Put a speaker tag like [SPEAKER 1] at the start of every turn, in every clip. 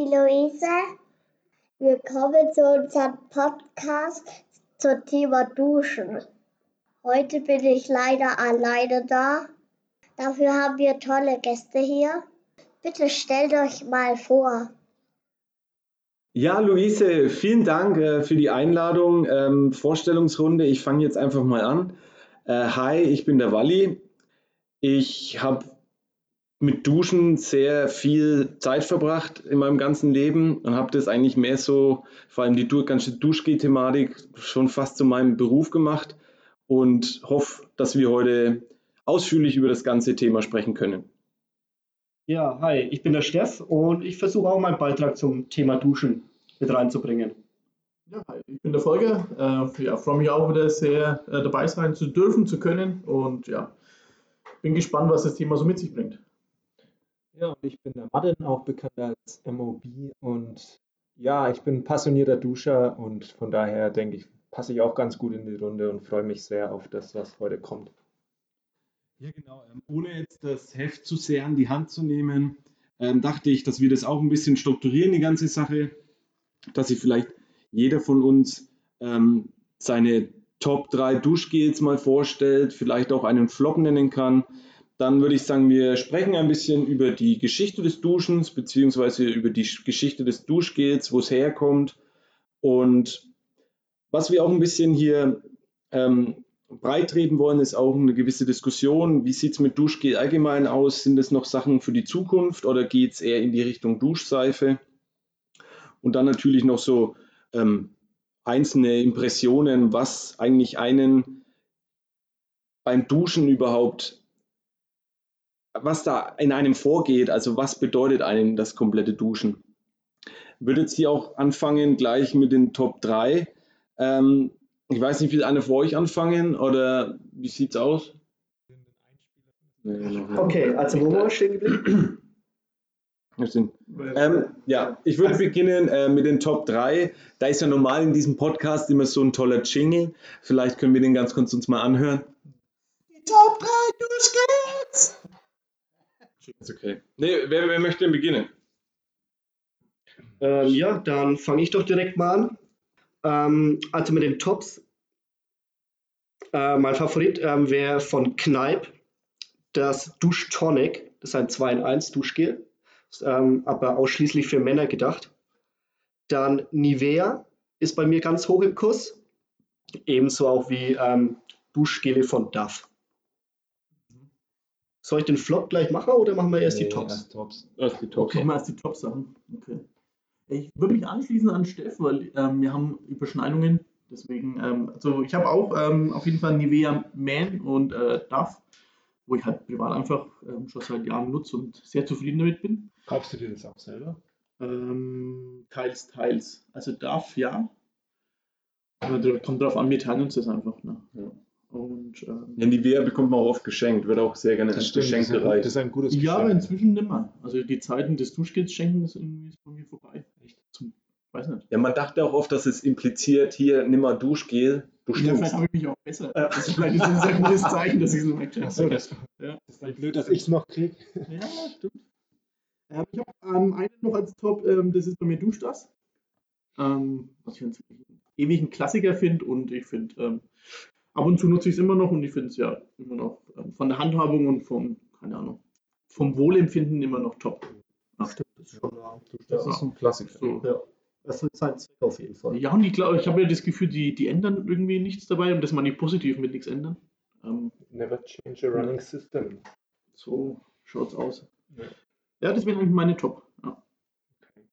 [SPEAKER 1] die Luise. Willkommen zu unserem Podcast zum Thema Duschen. Heute bin ich leider alleine da. Dafür haben wir tolle Gäste hier. Bitte stellt euch mal vor.
[SPEAKER 2] Ja, Luise, vielen Dank äh, für die Einladung. Ähm, Vorstellungsrunde. Ich fange jetzt einfach mal an. Äh, hi, ich bin der Walli. Ich habe mit Duschen sehr viel Zeit verbracht in meinem ganzen Leben und habe das eigentlich mehr so, vor allem die ganze Duschgel-Thematik, schon fast zu meinem Beruf gemacht und hoffe, dass wir heute ausführlich über das ganze Thema sprechen können.
[SPEAKER 3] Ja, hi, ich bin der Steff und ich versuche auch meinen Beitrag zum Thema Duschen mit reinzubringen.
[SPEAKER 4] Ja, hi, ich bin der Folger. Äh, ja, freue mich auch wieder sehr äh, dabei sein zu dürfen, zu können und ja, bin gespannt, was das Thema so mit sich bringt.
[SPEAKER 5] Ja, und ich bin der Martin, auch bekannt als MOB. Und ja, ich bin passionierter Duscher und von daher denke ich, passe ich auch ganz gut in die Runde und freue mich sehr auf das, was heute kommt.
[SPEAKER 2] Ja, genau. Ähm, ohne jetzt das Heft zu sehr an die Hand zu nehmen, ähm, dachte ich, dass wir das auch ein bisschen strukturieren, die ganze Sache, dass sich vielleicht jeder von uns ähm, seine Top 3 Duschgels mal vorstellt, vielleicht auch einen Flop nennen kann dann würde ich sagen, wir sprechen ein bisschen über die Geschichte des Duschens, beziehungsweise über die Geschichte des Duschgels, wo es herkommt. Und was wir auch ein bisschen hier ähm, breitreden wollen, ist auch eine gewisse Diskussion. Wie sieht es mit Duschgel allgemein aus? Sind es noch Sachen für die Zukunft oder geht es eher in die Richtung Duschseife? Und dann natürlich noch so ähm, einzelne Impressionen, was eigentlich einen beim Duschen überhaupt was da in einem vorgeht, also was bedeutet einem das komplette Duschen. Würdet ihr auch anfangen gleich mit den Top 3? Ähm, ich weiß nicht, will einer vor euch anfangen oder wie sieht es aus?
[SPEAKER 3] Okay, also wo war wir stehen geblieben?
[SPEAKER 2] Ähm, ja, ich würde beginnen äh, mit den Top 3. Da ist ja normal in diesem Podcast immer so ein toller Jingle. Vielleicht können wir den ganz kurz uns mal anhören.
[SPEAKER 3] Die Top 3 Duschgels!
[SPEAKER 2] Ist okay. Nee, wer, wer möchte denn beginnen?
[SPEAKER 3] Ähm, ja, dann fange ich doch direkt mal an. Ähm, also mit den Tops. Äh, mein Favorit ähm, wäre von Kneipp das Duschtonic. Das ist ein 2 in 1 Duschgel, ähm, aber ausschließlich für Männer gedacht. Dann Nivea ist bei mir ganz hoch im Kurs. Ebenso auch wie ähm, Duschgele von Duff. Soll ich den Flop gleich machen oder machen wir erst nee, die Tops? Erst,
[SPEAKER 4] Tops. erst die Tops. Okay. Machen wir erst die Tops Sachen. Okay. Ich würde mich anschließen an Steff, weil ähm, wir haben Überschneidungen. Deswegen, ähm, also ich habe auch ähm, auf jeden Fall Nivea Man und äh, Duff, wo ich halt privat einfach ähm, schon seit Jahren nutze und sehr zufrieden damit bin.
[SPEAKER 5] Kaufst du dir das auch selber?
[SPEAKER 4] Ähm, teils, teils. Also Duff, ja. Aber kommt drauf an, wir teilen uns das einfach. Ne? Ja. Und, ähm,
[SPEAKER 2] ja, die Wehr bekommt man auch oft geschenkt, wird auch sehr gerne als Geschenk gereicht.
[SPEAKER 4] Das ist ein gutes Geschenk. Ja, aber inzwischen nicht mehr. Also die Zeiten des Duschgels schenken ist irgendwie bei mir vorbei. Echt? Zum,
[SPEAKER 2] weiß nicht. Ja, man dachte auch oft, dass es impliziert, hier nimm mal Duschgel,
[SPEAKER 4] du. Ja, vielleicht habe ich mich auch besser. Das ist vielleicht ist ein sehr gutes Zeichen, dass ich es noch wegkriege.
[SPEAKER 5] Achso, das, ja. das ist halt blöd, dass ich es noch kriege.
[SPEAKER 4] Ja, stimmt. Ähm, ich habe ähm, einen noch als Top, ähm, das ist bei mir Duschdas. Ähm, was ich einen ewigen Klassiker finde und ich finde, ähm, ab und zu nutze ich es immer noch und ich finde es ja immer noch ähm, von der Handhabung und vom, keine Ahnung, vom Wohlempfinden immer noch top.
[SPEAKER 5] Ja. Stimmt, das ist schon das ist ein Klassiker. So. Ja.
[SPEAKER 3] Das wird sein Zweck auf jeden Fall.
[SPEAKER 4] Ja, und ich glaube, ich habe ja das Gefühl, die, die ändern irgendwie nichts dabei und dass man die positiv mit nichts ändern.
[SPEAKER 5] Ähm, Never change a running system.
[SPEAKER 4] So schaut's aus. Ja, ja das wären eigentlich meine Top. Ja.
[SPEAKER 5] Okay.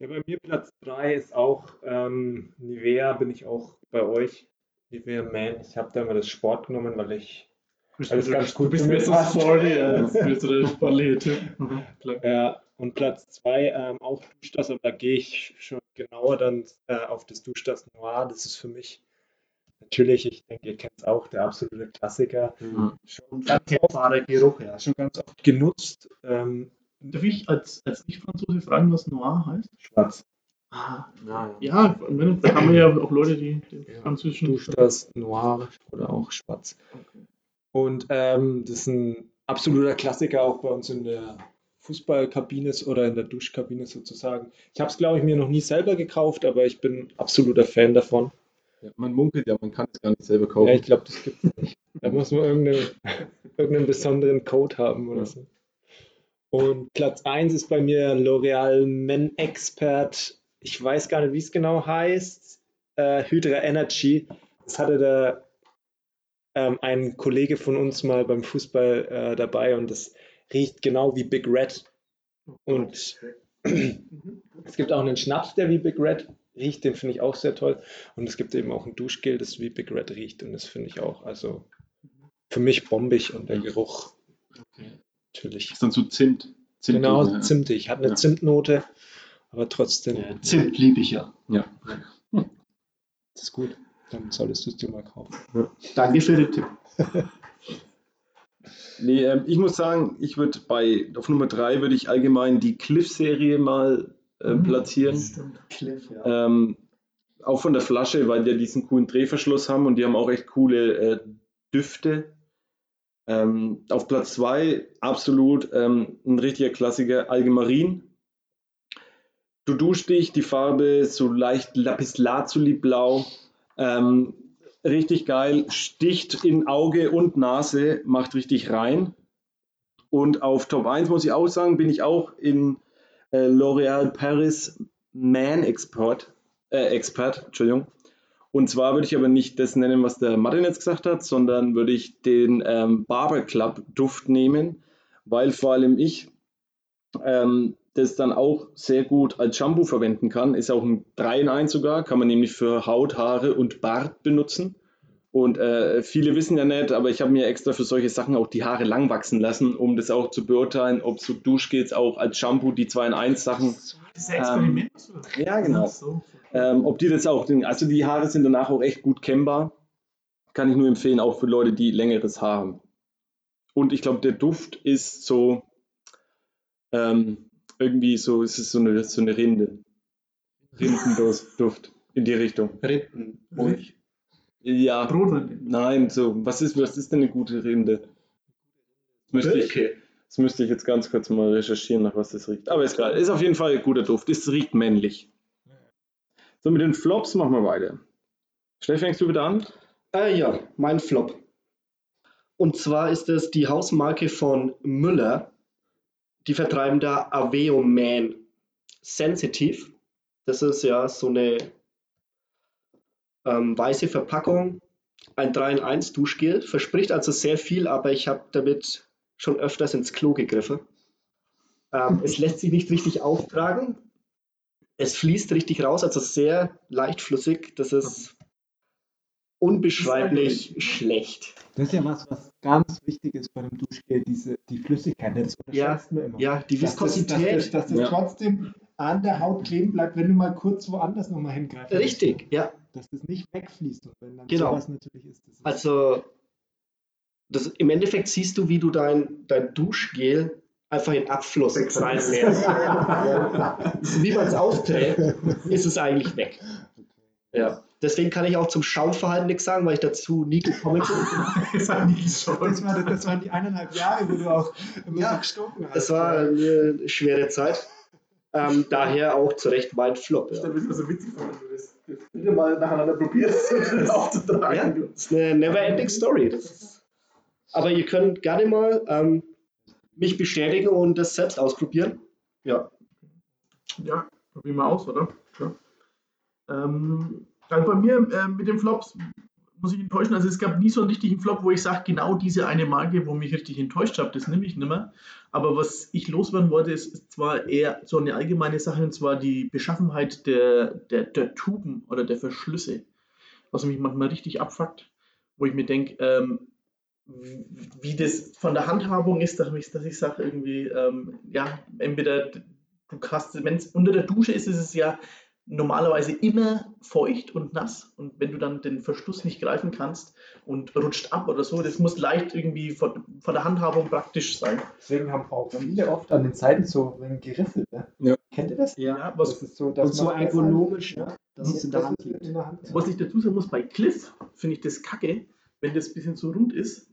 [SPEAKER 5] ja, bei mir Platz 3 ist auch ähm, Nivea, bin ich auch bei euch. Nivea Man. Ich habe da mal das Sport genommen, weil ich
[SPEAKER 4] alles ganz gut Du bist mir so sorry, als bist du der sportliche Typ. Mhm,
[SPEAKER 5] ja, und Platz 2 ähm, auch Duschdas, aber da gehe ich schon genauer dann äh, auf das Duschdas Noir. Das ist für mich natürlich, ich denke, ihr kennt es auch, der absolute Klassiker. Mhm. Schon, ganz oft, Geruch, ja. schon ganz oft genutzt. Ähm,
[SPEAKER 4] Darf ich als, als Nicht-Franzose fragen, was Noir heißt?
[SPEAKER 5] Schwarz.
[SPEAKER 4] Ah, ja, ja. ja da haben wir ja auch Leute, die den
[SPEAKER 5] ja, französischen. Duschdas Noir oder auch Schwarz. Okay. Und ähm, das ist ein absoluter Klassiker auch bei uns in der Fußballkabine oder in der Duschkabine sozusagen. Ich habe es, glaube ich, mir noch nie selber gekauft, aber ich bin absoluter Fan davon.
[SPEAKER 2] Ja, man munkelt ja, man kann es gar nicht selber kaufen.
[SPEAKER 5] Ja, ich glaube, das gibt es nicht. Da muss man irgendeinen, irgendeinen besonderen Code haben oder
[SPEAKER 2] Ja.
[SPEAKER 5] so. Und Platz 1 ist bei mir L'Oreal Men Expert. Ich weiß gar nicht, wie es genau heißt. Äh, Hydra Energy. Das hatte der ähm, ein Kollege von uns mal beim Fußball äh, dabei und das riecht genau wie Big Red. Und es gibt auch einen Schnaps, der wie Big Red riecht, den finde ich auch sehr toll. Und es gibt eben auch ein Duschgel, das wie Big Red riecht und das finde ich auch, also für mich bombig und der Geruch
[SPEAKER 2] Okay.
[SPEAKER 5] natürlich.
[SPEAKER 2] Das ist dann so Zimt. Zimt
[SPEAKER 5] Genau,
[SPEAKER 2] ja.
[SPEAKER 5] zimtig. Hat eine
[SPEAKER 2] Ja.
[SPEAKER 5] Zimtnote, aber trotzdem
[SPEAKER 3] Ja, Zimt liebe ich ja.
[SPEAKER 2] Ja.
[SPEAKER 5] das ist gut. Dann solltest du es dir mal kaufen.
[SPEAKER 3] Danke für den Tipp.
[SPEAKER 2] Nee, ähm, ich muss sagen, ich würde bei, auf Nummer 3 würde ich allgemein die Cliff-Serie mal äh,
[SPEAKER 4] Mhm.
[SPEAKER 2] platzieren.
[SPEAKER 4] Stimmt.
[SPEAKER 3] Cliff, ja.
[SPEAKER 2] Ähm, auch von der Flasche, weil die ja diesen coolen Drehverschluss haben und die haben auch echt coole äh, Düfte. Ähm, auf Platz 2 absolut ähm, ein richtiger Klassiker, Algemarin. Du duschst dich, die Farbe so leicht Lapislazuli-blau. Ähm, richtig geil, sticht in Auge und Nase, macht richtig rein. Und auf Top 1 muss ich auch sagen, bin ich auch in äh, L'Oréal Paris Man Expert, äh, Expert, Entschuldigung. Und zwar würde ich aber nicht das nennen, was der Martin jetzt gesagt hat, sondern würde ich den ähm, Barber Club Duft nehmen, weil vor allem ich ähm, das dann auch sehr gut als Shampoo verwenden kann. Ist auch ein 3 in 1 sogar, kann man nämlich für Haut, Haare und Bart benutzen. Und äh, viele wissen ja nicht, aber ich habe mir extra für solche Sachen auch die Haare lang wachsen lassen, um das auch zu beurteilen, ob so Duschgels auch als Shampoo die 2 in 1 Sachen
[SPEAKER 4] Das Experiment. oder?
[SPEAKER 2] ja, genau.
[SPEAKER 4] So.
[SPEAKER 2] ähm, ob die das auch, also die Haare sind danach auch echt gut kennbar. Kann ich nur empfehlen, auch für Leute, die längeres Haar haben. Und ich glaube, der Duft ist so, ähm, irgendwie so, es ist so eine, so eine Rinde. Rindenduft in die Richtung.
[SPEAKER 3] Rinden.
[SPEAKER 4] Ruhig.
[SPEAKER 2] Ja,
[SPEAKER 4] Brotrinde.
[SPEAKER 2] nein, so, was ist, was ist denn eine gute Rinde? Das müsste, ich, das müsste ich jetzt ganz kurz mal recherchieren, nach was das riecht. Aber ist egal, ist auf jeden Fall ein guter Duft. Es riecht männlich. So, mit den Flops machen wir weiter. Schnell fängst du wieder an?
[SPEAKER 3] Äh, ja, mein Flop. Und zwar ist es die Hausmarke von Müller. Die vertreiben da Aveo Man Sensitive. Das ist ja so eine ähm, weiße Verpackung. Ein 3 in 1 Duschgel. Verspricht also sehr viel, aber ich habe damit schon öfters ins Klo gegriffen. Ähm, es lässt sich nicht richtig auftragen. Es fließt richtig raus, also sehr leichtflüssig. Das ist unbeschreiblich schlecht.
[SPEAKER 5] Das ist ja was, was ganz wichtig ist bei dem Duschgel, diese, die Flüssigkeit. Das
[SPEAKER 3] Ja,
[SPEAKER 5] unterschätzt man immer.
[SPEAKER 3] Ja, die
[SPEAKER 6] Dass das, dass
[SPEAKER 3] Viskosität.
[SPEAKER 6] das, dass das
[SPEAKER 2] Ja.
[SPEAKER 6] trotzdem an der Haut kleben bleibt, wenn du mal kurz woanders nochmal hingreifst.
[SPEAKER 3] Richtig, ja.
[SPEAKER 6] Dass das nicht wegfließt. Und wenn dann
[SPEAKER 3] Genau.
[SPEAKER 6] sowas natürlich ist. Das ist
[SPEAKER 3] Also das, im Endeffekt siehst du, wie du dein, dein Duschgel einfach in Abfluss reinleerst. wie man es aufträgt, ist es eigentlich weg. Ja. Deswegen kann ich auch zum Schaumverhalten nichts sagen, weil ich dazu nie gekommen bin.
[SPEAKER 4] Das war schon.
[SPEAKER 6] das, war, das waren die eineinhalb Jahre, wo du auch immer
[SPEAKER 3] Ja,
[SPEAKER 6] so gestunken hast.
[SPEAKER 3] Es war eine schwere Zeit. Ähm, daher auch zu Recht mein Flop.
[SPEAKER 4] Ich
[SPEAKER 3] Ja.
[SPEAKER 4] mir das so witzig wenn du das, das bitte mal nacheinander probierst, das
[SPEAKER 3] Ja,
[SPEAKER 4] aufzutragen.
[SPEAKER 3] das ist eine never-ending Story. Das aber ihr könnt gerne mal ähm, mich bestätigen und das selbst ausprobieren. Ja.
[SPEAKER 4] Ja, probieren wir aus, oder? Ja. Ähm, also bei mir äh, mit den Flops muss ich enttäuschen. Also es gab nie so einen richtigen Flop, wo ich sage, genau diese eine Marke, wo mich richtig enttäuscht hat, das nehme ich nicht mehr. Aber was ich loswerden wollte, ist, ist zwar eher so eine allgemeine Sache, und zwar die Beschaffenheit der, der, der Tuben oder der Verschlüsse, was mich manchmal richtig abfuckt, wo ich mir denke, ähm, wie das von der Handhabung ist, dass ich, dass ich sage, irgendwie, ähm, ja, entweder du hast, wenn es unter der Dusche ist, ist es ja normalerweise immer feucht und nass. Und wenn du dann den Verschluss nicht greifen kannst und rutscht ab oder so, das muss leicht irgendwie von, von der Handhabung praktisch sein.
[SPEAKER 5] Deswegen haben auch viele oft an den Seiten so geriffelt. Ne?
[SPEAKER 2] Ja.
[SPEAKER 5] Kennt ihr das?
[SPEAKER 4] Ja, was,
[SPEAKER 5] Das ist so, dass
[SPEAKER 3] Und so ergonomisch, ne? dass
[SPEAKER 5] Ja,
[SPEAKER 3] es in der
[SPEAKER 5] das
[SPEAKER 3] Hand liegt.
[SPEAKER 4] was ich dazu sagen muss, bei Cliff finde ich das kacke, wenn das ein bisschen zu rund ist,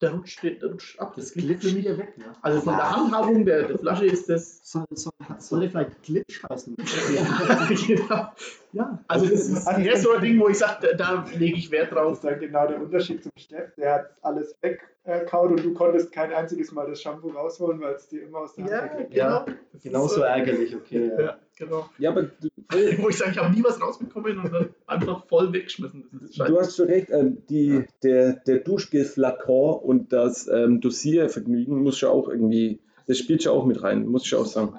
[SPEAKER 4] der rutscht, der rutscht ab.
[SPEAKER 6] Das
[SPEAKER 4] geht
[SPEAKER 6] glitscht
[SPEAKER 4] mich
[SPEAKER 6] wieder weg, ne?
[SPEAKER 4] Also von der Handhabung der, der Flasche ist das.
[SPEAKER 6] Soll, soll, soll der vielleicht Glitch heißen?
[SPEAKER 4] Ja, genau.
[SPEAKER 6] ja.
[SPEAKER 4] Also das ist, das ist so ein Ding, wo ich sage, da, da lege ich Wert
[SPEAKER 5] Das
[SPEAKER 4] drauf.
[SPEAKER 5] ist dann genau der Unterschied zum Steff. Der hat alles weggekaut und du konntest kein einziges Mal das Shampoo rausholen, weil es dir immer aus der Hand
[SPEAKER 4] Ja, genau.
[SPEAKER 3] Ja,
[SPEAKER 4] Das ist
[SPEAKER 3] Genauso
[SPEAKER 4] so-
[SPEAKER 3] ärgerlich, okay. Ja.
[SPEAKER 4] Ja, genau.
[SPEAKER 2] Ja, aber du,
[SPEAKER 4] Wo ich sage, ich habe nie was rausbekommen und dann einfach voll weggeschmissen. Das ist scheiße.
[SPEAKER 2] Du hast schon recht, ähm, die, der, der Duschgel-Flakon und das ähm, Dosiervergnügen muss schon auch irgendwie, das spielt schon auch mit rein, muss ich auch sagen.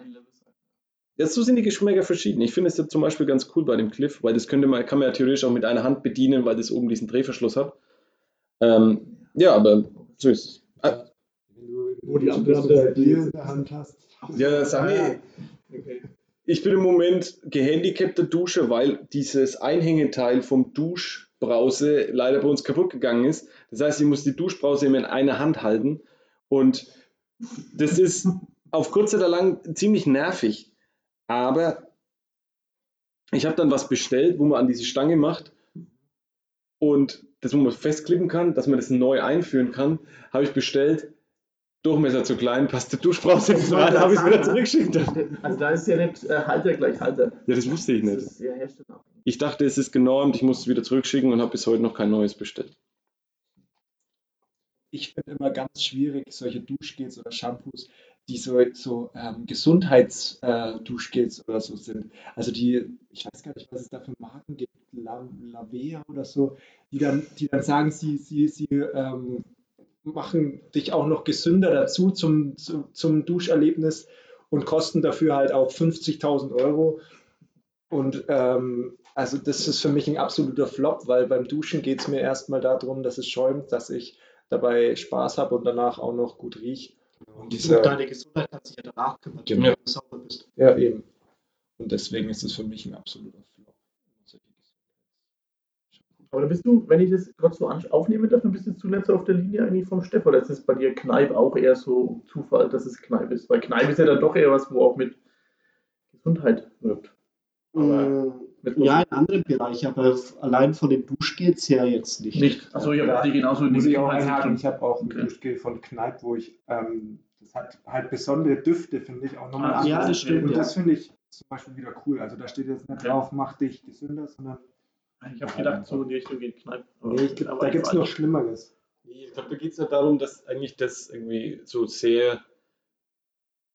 [SPEAKER 2] Ja, so sind die Geschmäcker verschieden. Ich finde es ja zum Beispiel ganz cool bei dem Cliff, weil das könnte man, kann man ja theoretisch auch mit einer Hand bedienen, weil das oben diesen Drehverschluss hat. Ähm, ja, aber so ist es. Ah,
[SPEAKER 5] Wenn du
[SPEAKER 4] Wo die andere
[SPEAKER 5] in der Hand hast.
[SPEAKER 2] ja, Sami,
[SPEAKER 4] Okay.
[SPEAKER 2] Ich bin im Moment gehandicapter Duscher, weil dieses Einhängeteil vom Duschbrause leider bei uns kaputt gegangen ist. Das heißt, ich muss die Duschbrause immer in einer Hand halten und das ist auf kurz oder lang ziemlich nervig. Aber ich habe dann was bestellt, wo man an diese Stange macht und das, wo man festklippen kann, dass man das neu einführen kann, habe ich bestellt. Durchmesser zu klein, passt die Duschbrause nicht rein, habe ich es wieder zurückgeschickt.
[SPEAKER 4] Also da ist ja nicht äh, Halter gleich Halter.
[SPEAKER 2] Ja, das wusste ich
[SPEAKER 4] Das
[SPEAKER 2] nicht.
[SPEAKER 4] ist.
[SPEAKER 2] Ich dachte, es ist genormt, ich muss es wieder zurückschicken und habe bis heute noch kein neues bestellt.
[SPEAKER 5] ich finde immer ganz schwierig, solche Duschgels oder Shampoos, die so, so ähm, Gesundheits-Duschgels äh, oder so sind. Also die, ich weiß gar nicht, was es da für Marken gibt, La, Lavea oder so, die dann, die dann sagen, sie, sie, sie ähm, machen dich auch noch gesünder dazu zum, zum, zum Duscherlebnis und kosten dafür halt auch 50.000 Euro. Und ähm, also das ist für mich ein absoluter Flop, weil beim Duschen geht es mir erstmal darum, dass es schäumt, dass ich dabei Spaß habe und danach auch noch gut rieche. Und
[SPEAKER 6] Um
[SPEAKER 5] dieser,
[SPEAKER 6] deine Gesundheit kannst du dich ja danach kümmern,
[SPEAKER 5] Genau.
[SPEAKER 6] wenn du sauber bist.
[SPEAKER 5] ja, eben. Und deswegen ist es für mich ein absoluter Flop.
[SPEAKER 4] Aber da bist du, wenn ich das gerade so aufnehmen darf, dann bist du zuletzt auf der Linie eigentlich vom Steff. Oder ist es bei dir Kneipp auch eher so Zufall, dass es Kneipp ist? Weil Kneipp ist ja dann doch eher was, wo auch mit Gesundheit wirkt. Aber mit
[SPEAKER 6] Mm, ja, in anderen Bereichen, aber allein von den Duschgels her jetzt nicht.
[SPEAKER 4] Nicht. Achso, ja,
[SPEAKER 5] Ja.
[SPEAKER 4] die genauso in
[SPEAKER 5] Muss ich auch einhaken, ich habe auch ein
[SPEAKER 4] Okay.
[SPEAKER 5] Duschgel von Kneipp, wo ich, ähm, das hat halt besondere Düfte, finde ich, auch nochmal
[SPEAKER 4] Ah,
[SPEAKER 6] Ja,
[SPEAKER 5] anders.
[SPEAKER 6] das stimmt.
[SPEAKER 5] Und
[SPEAKER 6] Ja.
[SPEAKER 5] das finde ich zum Beispiel wieder cool. Also da steht jetzt nicht
[SPEAKER 4] Okay.
[SPEAKER 5] drauf, mach dich gesünder, sondern
[SPEAKER 4] Ich habe gedacht, so in die Richtung geht Kneipp. Aber
[SPEAKER 5] nee, ich glaub, da gibt es noch Schlimmeres.
[SPEAKER 2] Ich glaube, da geht es ja darum, dass eigentlich das irgendwie so sehr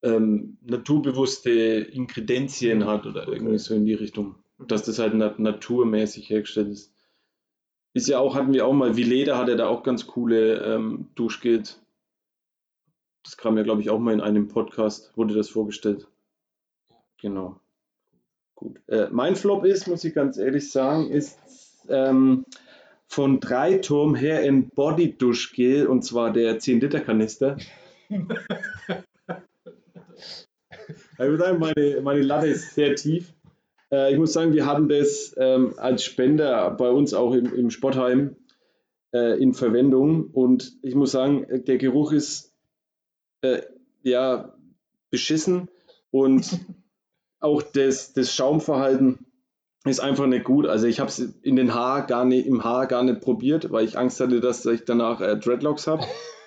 [SPEAKER 2] ähm, naturbewusste Inkredenzien hat oder irgendwie so in die Richtung. Dass das halt nat naturmäßig hergestellt ist. Ist ja auch, hatten wir auch mal, Vileda hat ja da auch ganz coole ähm, Duschgels. Das kam ja, glaube ich, auch mal in einem Podcast, wurde das vorgestellt. Genau. Gut. Äh, mein Flop ist, muss ich ganz ehrlich sagen, ist ähm, von Dreiturm her ein Body-Duschgel und zwar der 10-Liter-Kanister. ich würde sagen, meine, meine Latte ist sehr tief. Äh, ich muss sagen, wir haben das ähm, als Spender bei uns auch im, im Sportheim äh, in Verwendung und ich muss sagen, der Geruch ist äh, ja beschissen und auch das, das Schaumverhalten ist einfach nicht gut. Also ich habe es in den Haar gar nicht, im Haar gar nicht probiert, weil ich Angst hatte, dass ich danach äh, Dreadlocks habe.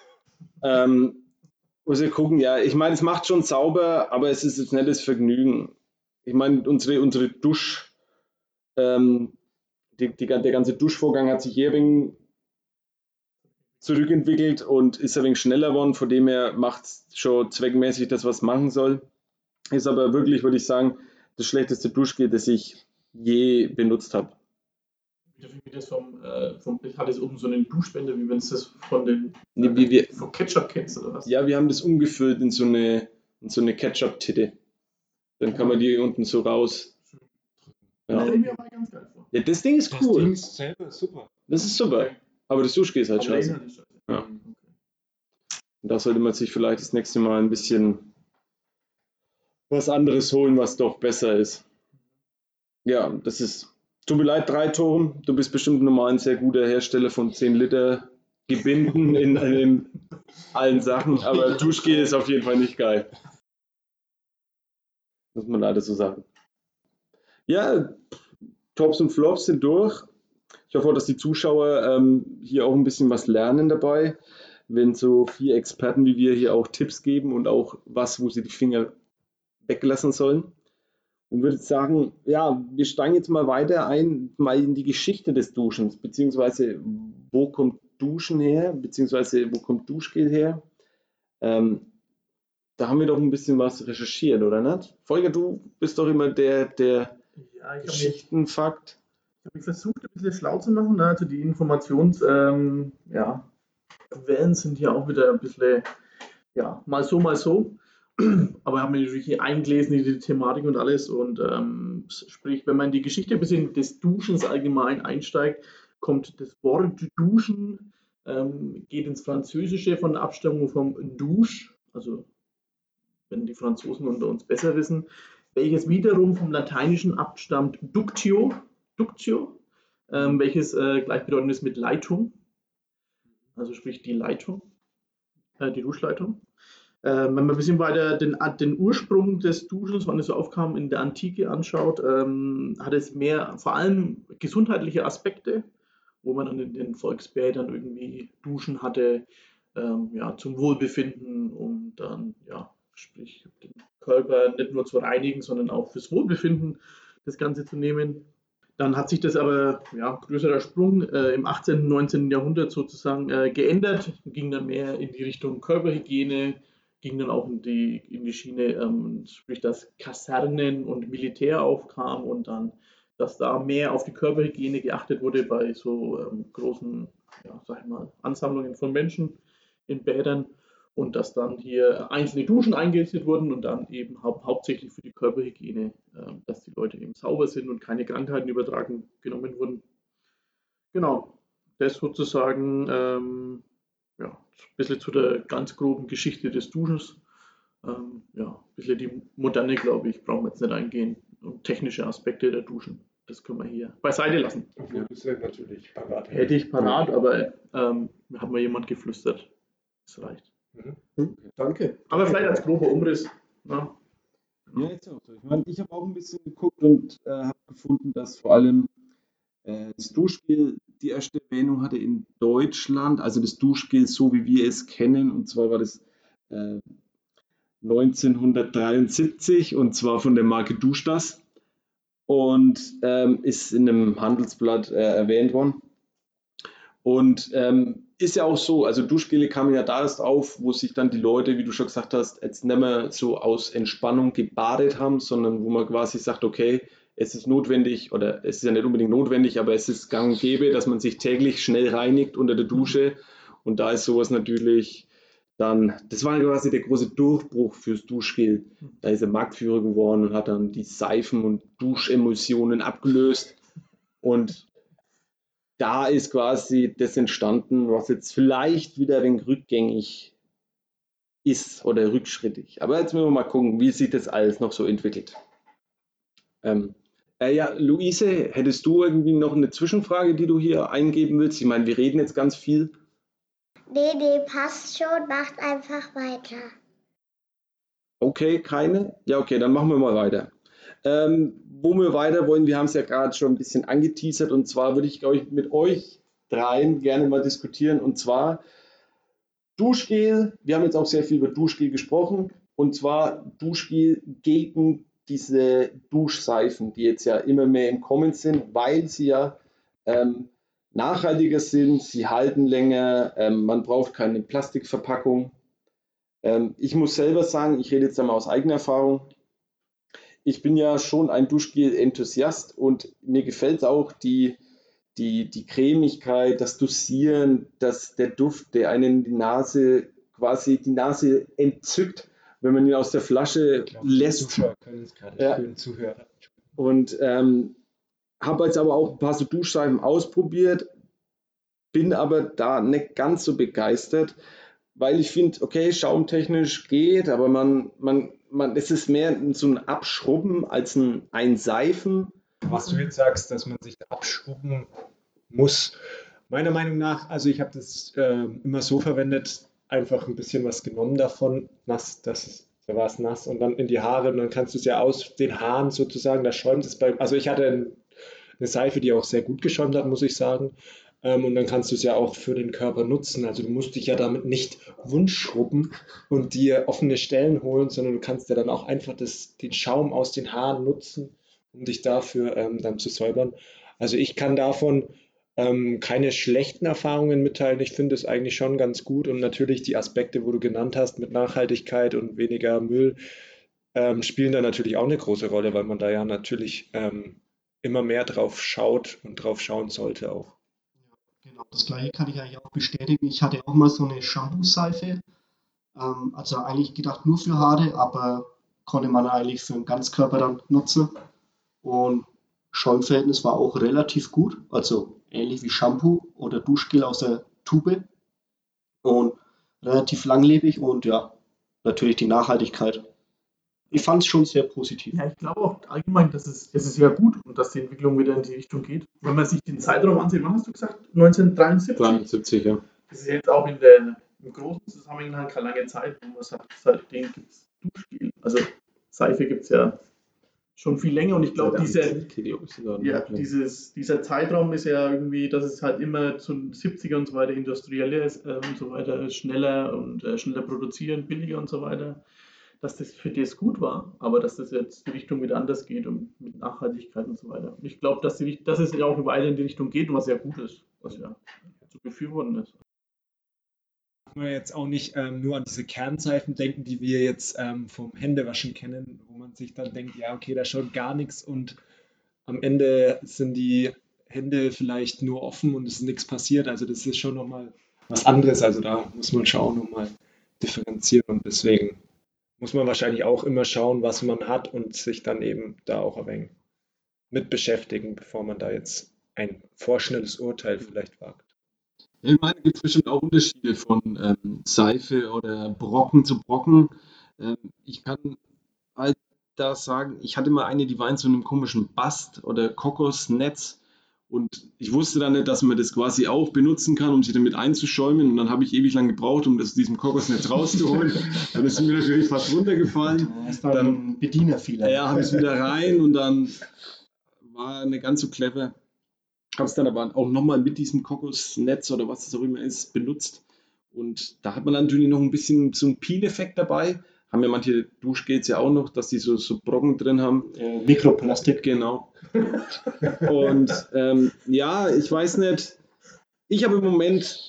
[SPEAKER 2] ähm, muss ich gucken, ja, ich meine, es macht schon sauber, aber es ist jetzt nicht das Vergnügen. Ich meine, unsere, unsere Dusch, ähm, die, die, der ganze Duschvorgang hat sich hier ein wenig zurückentwickelt und ist ein wenig schneller geworden, von dem her macht es schon zweckmäßig das, was machen soll. Ist aber wirklich, würde ich sagen, das schlechteste Duschgel, das ich je benutzt habe.
[SPEAKER 4] Wie das vom, äh, vom, ich hatte es oben so einen Duschspender, wie wenn es das von den
[SPEAKER 2] Nee, wie wir,
[SPEAKER 4] vom Ketchup kennst oder was?
[SPEAKER 2] ja, wir haben das umgefüllt in so eine, in so eine Ketchup-Titte. Dann kann man die hier unten so raus.
[SPEAKER 4] Das
[SPEAKER 2] Ja.
[SPEAKER 4] vor.
[SPEAKER 2] ja, das Ding ist
[SPEAKER 5] Das
[SPEAKER 2] cool.
[SPEAKER 5] Ding ist selber super.
[SPEAKER 2] Das ist super. Aber das Duschgel ist halt scheiße. Ja. Und da sollte man sich vielleicht das nächste Mal ein bisschen was anderes holen, was doch besser ist. Ja, das ist. Tut mir leid, Dreiturm. Du bist bestimmt normal ein sehr guter Hersteller von 10 Liter Gebinden in, in allen Sachen, aber Duschgel ist auf jeden Fall nicht geil. Muss man leider so sagen. Ja, Tops und Flops sind durch. Ich hoffe auch, dass die Zuschauer ähm, hier auch ein bisschen was lernen dabei. wenn so vier Experten wie wir hier auch Tipps geben und auch was, wo sie die Finger weglassen sollen. Und würde sagen, ja, wir steigen jetzt mal weiter ein, mal in die Geschichte des Duschens, beziehungsweise wo kommt Duschen her, beziehungsweise wo kommt Duschgel her? Ähm, da haben wir doch ein bisschen was recherchiert, oder nicht? Volker, du bist doch immer der, der
[SPEAKER 4] Ja, ich habe mich,
[SPEAKER 2] Geschichtenfakt.
[SPEAKER 4] ich hab mich versucht, ein bisschen schlau zu machen. Ne? Also die Informations, ähm, ja, sind hier auch wieder ein bisschen, ja, mal so, mal so. Aber habe mich natürlich hier eingelesen in die Thematik und alles. Und ähm, sprich, wenn man in die Geschichte ein bisschen des Duschens allgemein einsteigt, kommt das Wort Duschen, ähm, geht ins Französische von der Abstammung vom Douche, also wenn die Franzosen unter uns besser wissen, welches wiederum vom Lateinischen abstammt Ductio, Ductio ähm, welches äh, gleichbedeutend ist mit Leitung, also sprich die Leitung, äh, die Duschleitung. Äh, wenn man ein bisschen weiter den, den Ursprung des Duschens, wann es so aufkam, in der Antike anschaut, ähm, hat es mehr, vor allem gesundheitliche Aspekte, wo man dann in den Volksbädern irgendwie Duschen hatte, ähm, ja, zum Wohlbefinden, um dann, ja, sprich, den Körper nicht nur zu reinigen, sondern auch fürs Wohlbefinden das Ganze zu nehmen. Dann hat sich das aber, ja, größerer Sprung äh, im 18., 19. Jahrhundert sozusagen äh, geändert, ging dann mehr in die Richtung Körperhygiene, ging dann auch in die, in die Schiene, ähm, sprich, dass Kasernen und Militär aufkam und dann, dass da mehr auf die Körperhygiene geachtet wurde bei so ähm, großen, ja, sag ich mal, Ansammlungen von Menschen in Bädern und dass dann hier einzelne Duschen eingerichtet wurden und dann eben hau hauptsächlich für die Körperhygiene, äh, dass die Leute eben sauber sind und keine Krankheiten übertragen genommen wurden. Genau, das sozusagen ähm, ja, ein bisschen zu der ganz groben Geschichte des Duschens. Ähm, ja, ein bisschen die moderne, glaube ich, brauchen wir jetzt nicht eingehen. Und technische Aspekte der Duschen, das können wir hier beiseite lassen.
[SPEAKER 5] Obwohl du es ja natürlich parat
[SPEAKER 4] Hätte ich parat, aber ähm, hat mir jemand geflüstert. Das reicht.
[SPEAKER 6] Danke.
[SPEAKER 4] Aber vielleicht als grober Umriss. Ne?
[SPEAKER 2] Ja, ist auch so. Ich meine, ich habe auch ein bisschen geguckt und äh, habe gefunden, dass vor allem das Duschgel die erste Erwähnung hatte in Deutschland, also das Duschgel so wie wir es kennen, und zwar war das äh, 1973 und zwar von der Marke Duschdas und ähm, ist in einem Handelsblatt äh, erwähnt worden. Und ähm, ist ja auch so, also Duschgele kamen ja da erst auf, wo sich dann die Leute, wie du schon gesagt hast, jetzt nicht mehr so aus Entspannung gebadet haben, sondern wo man quasi sagt, okay, es ist notwendig, oder es ist ja nicht unbedingt notwendig, aber es ist gang und gäbe, dass man sich täglich schnell reinigt unter der Dusche. Und da ist sowas natürlich dann, das war quasi der große Durchbruch fürs Duschgel. Da ist er Marktführer geworden und hat dann die Seifen und Duschemulsionen abgelöst. Und da ist quasi das entstanden, was jetzt vielleicht wieder ein wenig rückgängig ist oder rückschrittig. Aber jetzt müssen wir mal gucken, wie sich das alles noch so entwickelt. Ähm, äh, ja, Luise, hättest du irgendwie noch eine Zwischenfrage, die du hier eingeben willst? Ich meine, wir reden jetzt ganz viel.
[SPEAKER 1] Nee, nee, passt schon, macht einfach weiter.
[SPEAKER 2] Okay, keine? Ja, okay, dann machen wir mal weiter. Ähm, wo wir weiter wollen, wir haben es ja gerade schon ein bisschen angeteasert und zwar würde ich, glaube ich, mit euch dreien gerne mal diskutieren und zwar Duschgel. Wir haben jetzt auch sehr viel über Duschgel gesprochen und zwar Duschgel gegen diese Duschseifen, die jetzt ja immer mehr im Kommen sind, weil sie ja ähm, nachhaltiger sind, sie halten länger, ähm, man braucht keine Plastikverpackung. Ähm, ich muss selber sagen, ich rede jetzt einmal aus eigener Erfahrung, ich bin ja schon ein Duschgel-Enthusiast und mir gefällt auch die, die, die Cremigkeit, das Dosieren, das, der Duft, der einen die Nase quasi die Nase entzückt, wenn man ihn aus der Flasche
[SPEAKER 5] Ich glaube,
[SPEAKER 2] lässt.
[SPEAKER 5] Zuschauer können es gerade
[SPEAKER 2] Ja.
[SPEAKER 5] fühlen, Zuhörer.
[SPEAKER 2] Und ähm, habe jetzt aber auch ein paar so Duschseifen ausprobiert, bin aber da nicht ganz so begeistert, weil ich finde, okay, schaumtechnisch geht, aber man, man, man, es ist mehr so ein Abschrubben als ein Einseifen.
[SPEAKER 5] Was du jetzt sagst, dass man sich abschrubben muss, meiner Meinung nach, also ich habe das äh, immer so verwendet, einfach ein bisschen was genommen davon, nass, das ist, da war es nass und dann in die Haare und dann kannst du es ja aus den Haaren sozusagen, da schäumt es bei, also ich hatte ein, eine Seife, die auch sehr gut geschäumt hat, muss ich sagen. Ähm, und dann kannst du es ja auch für den Körper nutzen. Also du musst dich ja damit nicht wundschrubben und dir offene Stellen holen, sondern du kannst ja dann auch einfach das, den Schaum aus den Haaren nutzen, um dich dafür ähm, dann zu säubern. Also ich kann davon ähm, keine schlechten Erfahrungen mitteilen. Ich finde es eigentlich schon ganz gut und natürlich die Aspekte, wo du genannt hast, mit Nachhaltigkeit und weniger Müll, ähm, spielen da natürlich auch eine große Rolle, weil man da ja natürlich ähm, immer mehr drauf schaut und drauf schauen sollte auch.
[SPEAKER 3] Genau, das gleiche kann ich eigentlich auch bestätigen. Ich hatte auch mal so eine Shampoo-Seife, ähm, also eigentlich gedacht nur für Haare, aber konnte man eigentlich für den Ganzkörper dann nutzen. Und Schäumverhältnis war auch relativ gut, also ähnlich wie Shampoo oder Duschgel aus der Tube und relativ langlebig und ja, natürlich die Nachhaltigkeit. Ich fand es schon sehr positiv.
[SPEAKER 4] Ja, ich glaube auch allgemein, dass es, es ist ja gut und dass die Entwicklung wieder in die Richtung geht. Wenn man sich den Zeitraum ansieht, wann hast du gesagt? 1973?
[SPEAKER 2] 73, ja.
[SPEAKER 4] Das ist jetzt auch in der, im großen Zusammenhang keine lange Zeit, wo man sagt, seitdem gibt es Duschgel. Also Seife gibt es ja schon viel länger und ich glaube, dieser, ja, dieses, dieser Zeitraum ist ja irgendwie, dass es halt immer zu 70er und so weiter industrieller ist äh, und so weiter, schneller und äh, schneller produzieren, billiger und so weiter dass das für das gut war, aber dass das jetzt die Richtung wieder anders geht und mit Nachhaltigkeit und so weiter. Und ich glaube, dass, dass es ja auch weiter in die Richtung geht und was ja gut ist, was ja zu befürworten ist.
[SPEAKER 5] Man jetzt auch nicht ähm, nur an diese Kernseifen denken, die wir jetzt ähm, vom Händewaschen kennen, wo man sich dann denkt, ja, okay, da schaut gar nichts und am Ende sind die Hände vielleicht nur offen und es ist nichts passiert. Also das ist schon nochmal was anderes. Also da muss man schon auch nochmal differenzieren und deswegen muss man wahrscheinlich auch immer schauen, was man hat und sich dann eben da auch ein wenig mit beschäftigen, bevor man da jetzt ein vorschnelles Urteil vielleicht wagt.
[SPEAKER 2] Ich meine, es gibt bestimmt auch Unterschiede von ähm, Seife oder Brocken zu Brocken. Ähm, ich kann halt da sagen, ich hatte mal eine, die war in so einem komischen Bast- oder Kokosnetz und ich wusste dann nicht, dass man das quasi auch benutzen kann, um sich damit einzuschäumen. Und dann habe ich ewig lang gebraucht, um das aus diesem Kokosnetz rauszuholen. dann ist mir natürlich fast runtergefallen.
[SPEAKER 3] Ist dann, dann ein Bedienerfehler.
[SPEAKER 2] Ja, habe ich es wieder rein und dann war nicht ganz so clever. Es dann aber auch nochmal mit diesem Kokosnetz oder was das auch immer ist, benutzt. Und da hat man natürlich noch ein bisschen so einen Peel-Effekt dabei haben ja manche Duschgels ja auch noch, dass die so, so Brocken drin haben.
[SPEAKER 3] Äh, Mikroplastik.
[SPEAKER 2] Genau. Und ähm, ja, ich weiß nicht. Ich habe im Moment,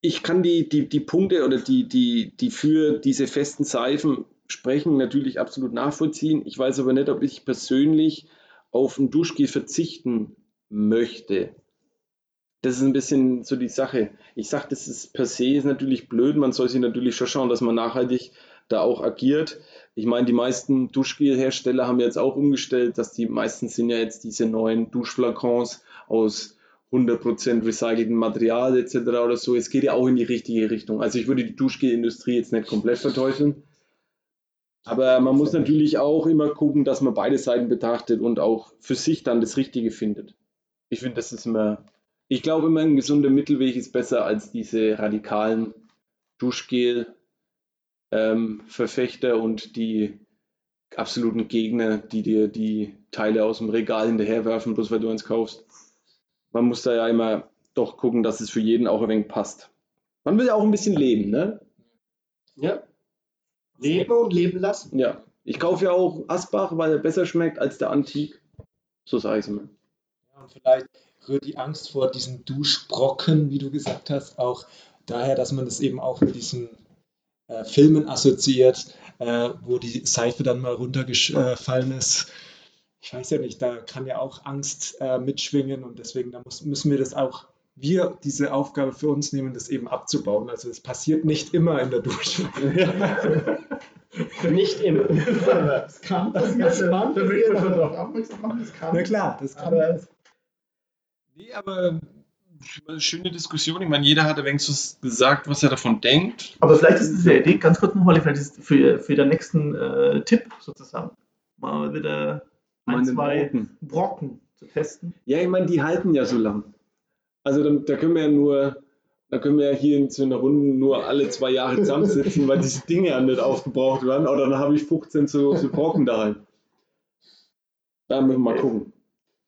[SPEAKER 2] ich kann die, die, die Punkte oder die, die, die für diese festen Seifen sprechen, natürlich absolut nachvollziehen. Ich weiß aber nicht, ob ich persönlich auf ein Duschgel verzichten möchte. Das ist ein bisschen so die Sache. Ich sage, das ist per se ist natürlich blöd. Man soll sich natürlich schon schauen, dass man nachhaltig da auch agiert. Ich meine, die meisten Duschgelhersteller haben jetzt auch umgestellt, dass die meisten sind ja jetzt diese neuen Duschflakons aus 100% recyceltem Material etc. oder so. Es geht ja auch in die richtige Richtung. Also ich würde die Duschgelindustrie jetzt nicht komplett verteufeln. Aber man muss natürlich auch immer gucken, dass man beide Seiten betrachtet und auch für sich dann das Richtige findet. Ich finde, das ist immer ich glaube immer, ein gesunder Mittelweg ist besser als diese radikalen Duschgel-Verfechter ähm, und die absoluten Gegner, die dir die Teile aus dem Regal hinterherwerfen, bloß weil du eins kaufst. Man muss da ja immer doch gucken, dass es für jeden auch ein wenig passt. Man will ja auch ein bisschen leben, ne?
[SPEAKER 3] Ja. Leben und leben lassen.
[SPEAKER 2] Ja. Ich kaufe ja auch Asbach, weil er besser schmeckt als der Antik. So sage ich es immer.
[SPEAKER 5] Und vielleicht rührt die Angst vor diesen Duschbrocken, wie du gesagt hast, auch daher, dass man das eben auch mit diesen äh, Filmen assoziiert, äh, wo die Seife dann mal runtergefallen ist. Ich weiß ja nicht, da kann ja auch Angst äh, mitschwingen und deswegen da muss, müssen wir das auch, wir diese Aufgabe für uns nehmen, das eben abzubauen. Also es passiert nicht immer in der Dusche.
[SPEAKER 3] nicht immer. Das kann passieren. Das kann
[SPEAKER 5] passieren. Na klar, das kann. Aber
[SPEAKER 2] Nee, aber eine schöne Diskussion. Ich meine, jeder hat ein wenig so gesagt, was er davon denkt.
[SPEAKER 4] Aber vielleicht ist es eine Idee, ganz kurz nochmal, vielleicht ist für, für den nächsten äh, Tipp sozusagen, mal wieder ein, zwei Brocken. Brocken zu testen.
[SPEAKER 2] Ja, ich meine, die halten ja so lang. Also da, da können wir ja nur, da können wir ja hier in so einer Runde nur alle zwei Jahre zusammensitzen, weil diese Dinge ja nicht aufgebraucht werden. Oder dann habe ich 15 so, so Brocken daheim. Da müssen wir mal gucken.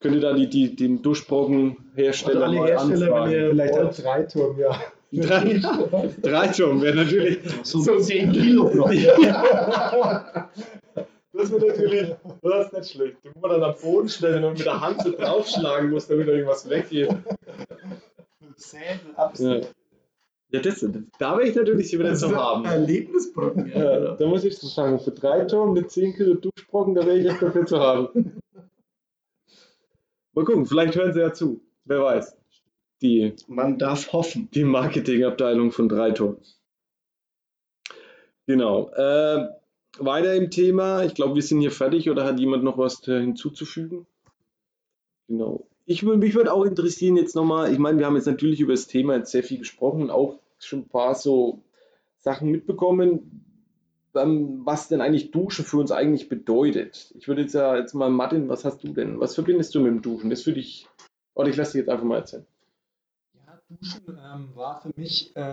[SPEAKER 2] Könnt ihr da die, die, den Duschbrockenhersteller
[SPEAKER 4] Also alle
[SPEAKER 2] mal
[SPEAKER 4] Hersteller, wenn ihr
[SPEAKER 5] Vielleicht auch
[SPEAKER 4] wollt,
[SPEAKER 5] Dreiturm, ja.
[SPEAKER 2] Drei, drei schon, wäre natürlich.
[SPEAKER 3] So 10 Kilo noch.
[SPEAKER 2] Das wäre natürlich, das ist nicht schlecht. Du musst dann am Boden stellen und mit der Hand so draufschlagen musst, damit irgendwas weggeht.
[SPEAKER 6] Säbel,
[SPEAKER 2] Ja, ja das, da wäre ich natürlich wieder zu haben.
[SPEAKER 4] Erlebnisbrocken.
[SPEAKER 2] Ja, da muss ich so sagen, für drei Tonnen mit 10 Kilo Duschbrocken, da wäre ich echt dafür zu haben. Mal gucken, vielleicht hören sie ja zu. Wer weiß. Die,
[SPEAKER 3] Man darf hoffen.
[SPEAKER 2] die Marketingabteilung von Dreiton. Genau. Äh, weiter im Thema. Ich glaube, wir sind hier fertig oder hat jemand noch was hinzuzufügen? Genau. Ich, mich würde auch interessieren jetzt nochmal, ich meine, wir haben jetzt natürlich über das Thema jetzt sehr viel gesprochen und auch schon ein paar so Sachen mitbekommen, was denn eigentlich Duschen für uns eigentlich bedeutet. Ich würde jetzt ja jetzt mal, Martin, was hast du denn? Was verbindest du mit dem Duschen? Das für dich, oder ich lasse dich jetzt einfach mal erzählen.
[SPEAKER 5] Ja, Duschen ähm, war für mich ähm,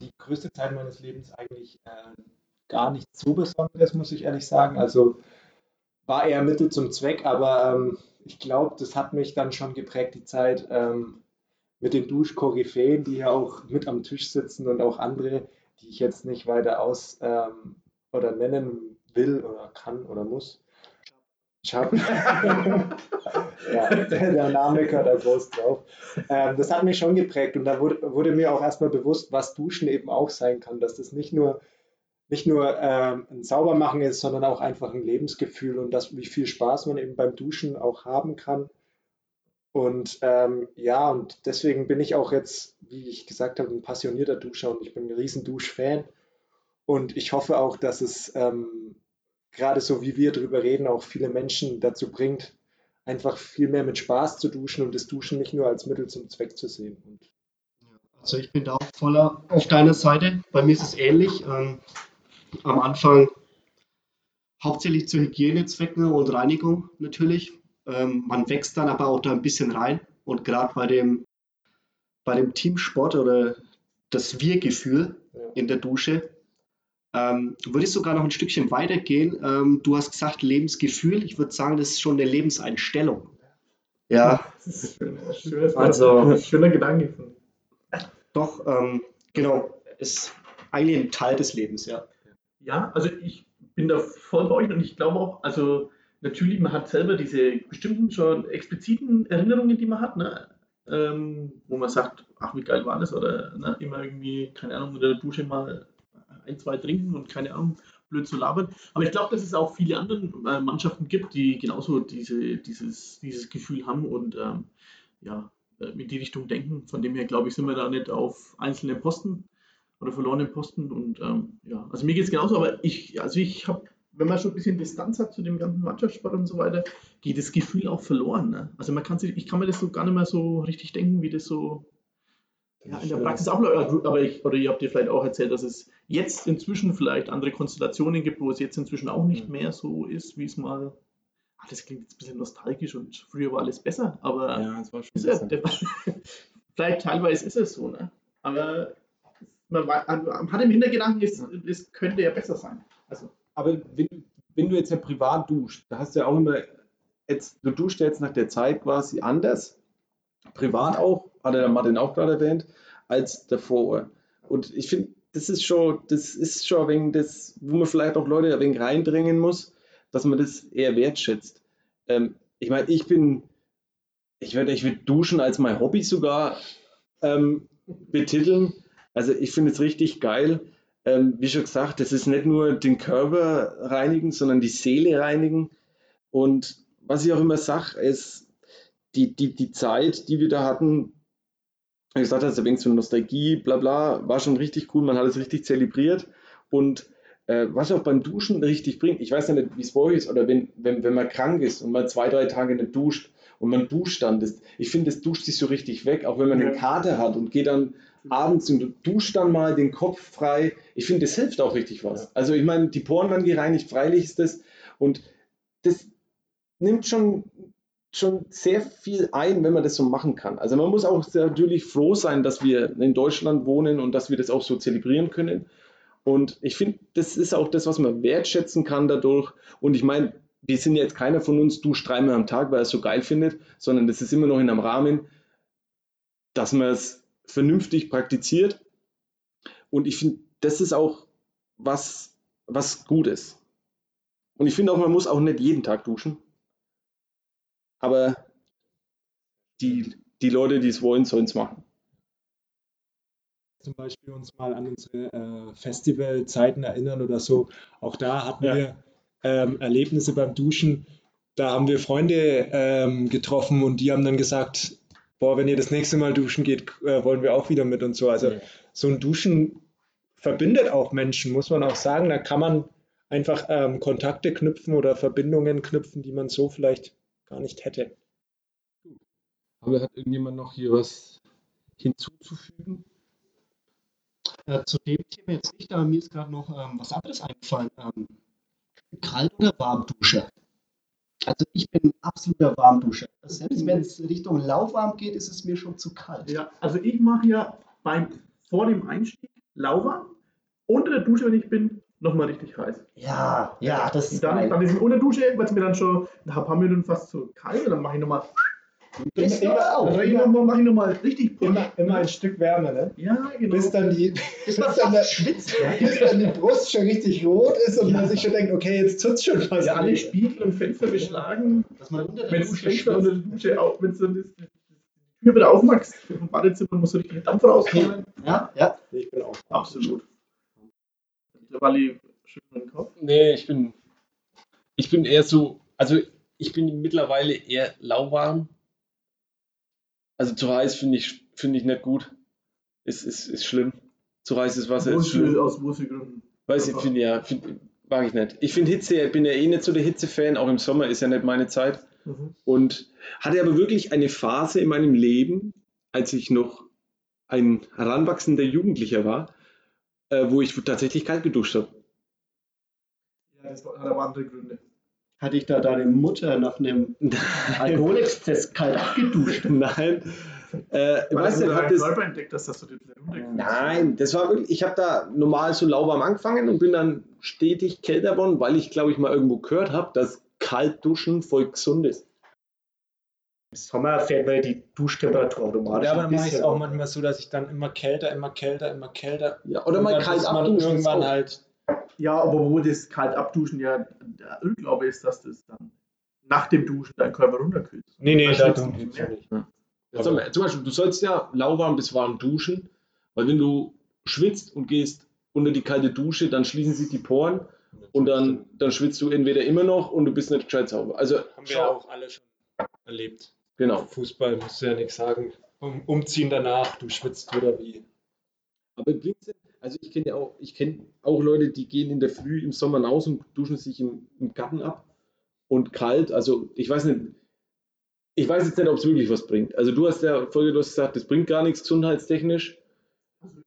[SPEAKER 5] die größte Zeit meines Lebens eigentlich ähm, gar nichts so Besonderes, muss ich ehrlich sagen. Also war eher Mittel zum Zweck, aber ähm, ich glaube, das hat mich dann schon geprägt, die Zeit ähm, mit den Duschkoryphäen, die ja auch mit am Tisch sitzen und auch andere, die ich jetzt nicht weiter aus ähm, oder nennen will oder kann oder muss. Chap. ja, der, der Name gehört da groß drauf. Ähm, das hat mich schon geprägt und da wurde, wurde mir auch erstmal bewusst, was Duschen eben auch sein kann, dass das nicht nur, nicht nur ähm, ein Saubermachen ist, sondern auch einfach ein Lebensgefühl und das, wie viel Spaß man eben beim Duschen auch haben kann. Und ähm, ja, und deswegen bin ich auch jetzt, wie ich gesagt habe, ein passionierter Duscher und ich bin ein riesen Duschfan. Und ich hoffe auch, dass es ähm, gerade so wie wir drüber reden, auch viele Menschen dazu bringt, einfach viel mehr mit Spaß zu duschen und das Duschen nicht nur als Mittel zum Zweck zu sehen. Und
[SPEAKER 3] Also ich bin da auch voller auf deiner Seite. Bei mir ist es ähnlich. Ähm, am Anfang hauptsächlich zu Hygienezwecken und Reinigung natürlich. Ähm, man wächst dann aber auch da ein bisschen rein. Und gerade bei dem, bei dem Teamsport oder das Wir-Gefühl
[SPEAKER 5] Ja.
[SPEAKER 3] in der Dusche, ähm, würde ich sogar noch ein Stückchen weitergehen. Ähm, du hast gesagt Lebensgefühl. Ich würde sagen, das ist schon eine Lebenseinstellung. Ja,
[SPEAKER 4] Das ist ein schöner, schönes,
[SPEAKER 3] Also-
[SPEAKER 4] schöner Gedanke.
[SPEAKER 3] doch, ähm, genau. Ist eigentlich ein Teil des Lebens, ja.
[SPEAKER 4] Ja, also ich bin da voll bei euch und ich glaube auch, also natürlich, man hat selber diese bestimmten schon expliziten Erinnerungen, die man hat, ne? ähm, wo man sagt, ach wie geil war das oder ne? immer irgendwie, keine Ahnung, unter der Dusche mal ein, zwei trinken und keine Ahnung, blöd zu labern. Aber ich glaube, dass es auch viele andere äh, Mannschaften gibt, die genauso diese, dieses, dieses Gefühl haben und ähm, ja, äh, in die Richtung denken. Von dem her, glaube ich, sind wir da nicht auf einzelne Posten oder verlorenen Posten. Und ähm, ja, also mir geht es genauso, aber ich, also ich habe, wenn man schon ein bisschen Distanz hat zu dem ganzen Mannschaftssport und so weiter, geht das Gefühl auch verloren. Ne? Also man kann sich, ich kann mir das so gar nicht mehr so richtig denken, wie das so ja, in der Praxis abläuft. Aber ich, oder ihr habt ja vielleicht auch erzählt, dass es jetzt inzwischen vielleicht andere Konstellationen gibt, wo es jetzt inzwischen auch nicht mehr so ist, wie es mal. Ah, das klingt jetzt ein bisschen nostalgisch und früher war alles besser, aber
[SPEAKER 2] Ja, das war schon
[SPEAKER 4] ist ja, der, vielleicht teilweise ist es so, ne? Aber man wei- man hat im Hintergedanken, es, es könnte ja besser sein. Also,
[SPEAKER 2] Aber wenn, wenn du jetzt ja privat duscht, da hast du ja auch immer, jetzt, du duschst ja jetzt nach der Zeit quasi anders, privat auch, hat der Martin auch gerade erwähnt, als davor. Und ich finde, das ist schon, das ist schon wenig das, wo man vielleicht auch Leute ein wenig reindrängen muss, dass man das eher wertschätzt. Ähm, ich meine, ich bin, ich würde ich würd duschen als mein Hobby sogar ähm, betiteln. Also ich finde es richtig geil. Ähm, wie schon gesagt, das ist nicht nur den Körper reinigen, sondern die Seele reinigen. Und was ich auch immer sage, ist, die, die, die Zeit, die wir da hatten, wie gesagt, das ist ein wenig so Nostalgie, bla bla, war schon richtig cool, man hat es richtig zelebriert. Und äh, was auch beim Duschen richtig bringt, ich weiß ja nicht, wie es bei euch ist, oder wenn, wenn, wenn man krank ist und man zwei, drei Tage nicht duscht und man duscht dann, das, ich finde, das duscht sich so richtig weg, auch wenn man eine
[SPEAKER 4] Ja.
[SPEAKER 2] Karte hat und geht dann abends und du duscht dann mal den Kopf frei. Ich finde, das hilft auch richtig was. Also ich meine, die Poren werden gereinigt, freilich ist das. Und das nimmt schon, schon sehr viel ein, wenn man das so machen kann. Also man muss auch natürlich froh sein, dass wir in Deutschland wohnen und dass wir das auch so zelebrieren können. Und ich finde, das ist auch das, was man wertschätzen kann dadurch. Und ich meine, wir sind jetzt keiner von uns duscht dreimal am Tag, weil er es so geil findet, sondern das ist immer noch in einem Rahmen, dass man es vernünftig praktiziert. Und ich finde, das ist auch was, was gut ist. Und ich finde auch, man muss auch nicht jeden Tag duschen. Aber die, die Leute, die es wollen, sollen es machen.
[SPEAKER 5] Zum Beispiel uns mal an unsere äh, Festivalzeiten erinnern oder so. Auch da hatten
[SPEAKER 2] Ja.
[SPEAKER 5] wir ähm, Erlebnisse beim Duschen. Da haben wir Freunde ähm, getroffen und die haben dann gesagt, boah, wenn ihr das nächste Mal duschen geht, äh, wollen wir auch wieder mit und so. Also
[SPEAKER 2] Ja.
[SPEAKER 5] so ein Duschen verbindet auch Menschen, muss man auch sagen. Da kann man einfach ähm, Kontakte knüpfen oder Verbindungen knüpfen, die man so vielleicht gar nicht hätte.
[SPEAKER 2] Aber hat irgendjemand noch hier was hinzuzufügen?
[SPEAKER 3] Äh, zu dem Thema jetzt nicht, aber mir ist gerade noch ähm, was anderes eingefallen. Ähm, Kalt- oder Warmdusche? Also ich bin ein absoluter Warmduscher. Selbst wenn es Richtung lauwarm geht, ist es mir schon zu kalt.
[SPEAKER 4] Ja, also ich mache ja beim, vor dem Einstieg lauwarm, unter der Dusche, wenn ich bin, nochmal richtig heiß.
[SPEAKER 3] Ja, ja, das
[SPEAKER 4] Und
[SPEAKER 3] ist
[SPEAKER 4] dann,
[SPEAKER 3] geil.
[SPEAKER 4] dann ist es unter der Dusche, weil es mir dann schon ein paar Minuten fast zu kalt ist, dann mache ich nochmal
[SPEAKER 3] Das immer auch.
[SPEAKER 4] dann mache ich noch mal- mache ich noch mal richtig
[SPEAKER 5] Immer, immer ein Stück wärmer, ne?
[SPEAKER 4] Ja, genau.
[SPEAKER 5] Bis dann die,
[SPEAKER 3] Bis
[SPEAKER 5] bis dann der,
[SPEAKER 3] schwitzt. Ja.
[SPEAKER 5] bis dann die Brust schon richtig rot ist und man sich schon denkt, okay, jetzt tut's schon fast.
[SPEAKER 4] ja, alle Spiegel und Fenster beschlagen.
[SPEAKER 3] Dass man unter der
[SPEAKER 4] Wenn du
[SPEAKER 3] Dusche
[SPEAKER 4] schlägst unter der Dusche, auch wenn du das, die Tür wieder aufmachst vom Badezimmer, musst du richtig Dampf rauskommen.
[SPEAKER 3] Ja, ja.
[SPEAKER 5] Ich bin auch.
[SPEAKER 4] Absolut. Der Walli schüttelt den Kopf.
[SPEAKER 2] Nee, ich bin, ich bin eher so, also ich bin mittlerweile eher lauwarm. Also zu heiß finde ich, finde ich nicht gut. Ist, ist, ist schlimm. Zu heißes Wasser ist schlimm.
[SPEAKER 4] aus Wohlfühlgründen.
[SPEAKER 2] Weiß ich, finde ja, find, mag ich nicht. Ich finde Hitze, ich bin ja eh nicht so der Hitze-Fan, auch im Sommer ist ja nicht meine Zeit.
[SPEAKER 4] Mhm.
[SPEAKER 2] Und hatte aber wirklich eine Phase in meinem Leben, als ich noch ein heranwachsender Jugendlicher war, äh, wo ich tatsächlich kalt geduscht habe.
[SPEAKER 4] Ja, das hat aber andere Gründe.
[SPEAKER 3] Hatte ich da deine Mutter nach einem Alkoholexzess kalt abgeduscht?
[SPEAKER 2] Nein. Äh, weißt
[SPEAKER 4] du
[SPEAKER 2] du, hat das,
[SPEAKER 4] entdeckt hast, dass du den.
[SPEAKER 2] Nein, das war wirklich, ich habe da normal so lauwarm angefangen und bin dann stetig kälter geworden, weil ich glaube ich mal irgendwo gehört habe, dass Kaltduschen voll gesund ist.
[SPEAKER 3] Im Sommer fährt man die Duschtemperatur automatisch.
[SPEAKER 5] Ja, aber
[SPEAKER 3] ein
[SPEAKER 5] dann mache ich es auch manchmal so, dass ich dann immer kälter, immer kälter, immer kälter.
[SPEAKER 2] Ja, oder mal kalt abduschen.
[SPEAKER 5] Irgendwann
[SPEAKER 2] auch-
[SPEAKER 5] halt.
[SPEAKER 4] Ja, aber wo das kalt abduschen ja der Irrglaube ist, dass das dann nach dem Duschen dein Körper runterkühlt.
[SPEAKER 5] Nee, nee,
[SPEAKER 4] Dann
[SPEAKER 5] da
[SPEAKER 4] schwitzt du
[SPEAKER 5] tun
[SPEAKER 4] nicht mehr.
[SPEAKER 5] nicht.
[SPEAKER 2] Also, zum Beispiel, du sollst ja lauwarm bis warm duschen, weil wenn du schwitzt und gehst unter die kalte Dusche, dann schließen sich die Poren und dann, dann schwitzt du entweder immer noch und du bist nicht gescheit sauber. Also,
[SPEAKER 5] Haben wir ja auch alle schon erlebt.
[SPEAKER 2] genau.
[SPEAKER 5] Fußball musst du ja nichts sagen. Um, umziehen danach, du schwitzt wieder wie.
[SPEAKER 2] Aber bringt's denn- also ich kenne ja auch, ich kenne auch Leute, die gehen in der Früh im Sommer raus und duschen sich im, im Garten ab und kalt. Also ich weiß nicht, ich weiß jetzt nicht, ob es wirklich was bringt. Also du hast ja Folge, du hast gesagt, das bringt gar nichts gesundheitstechnisch.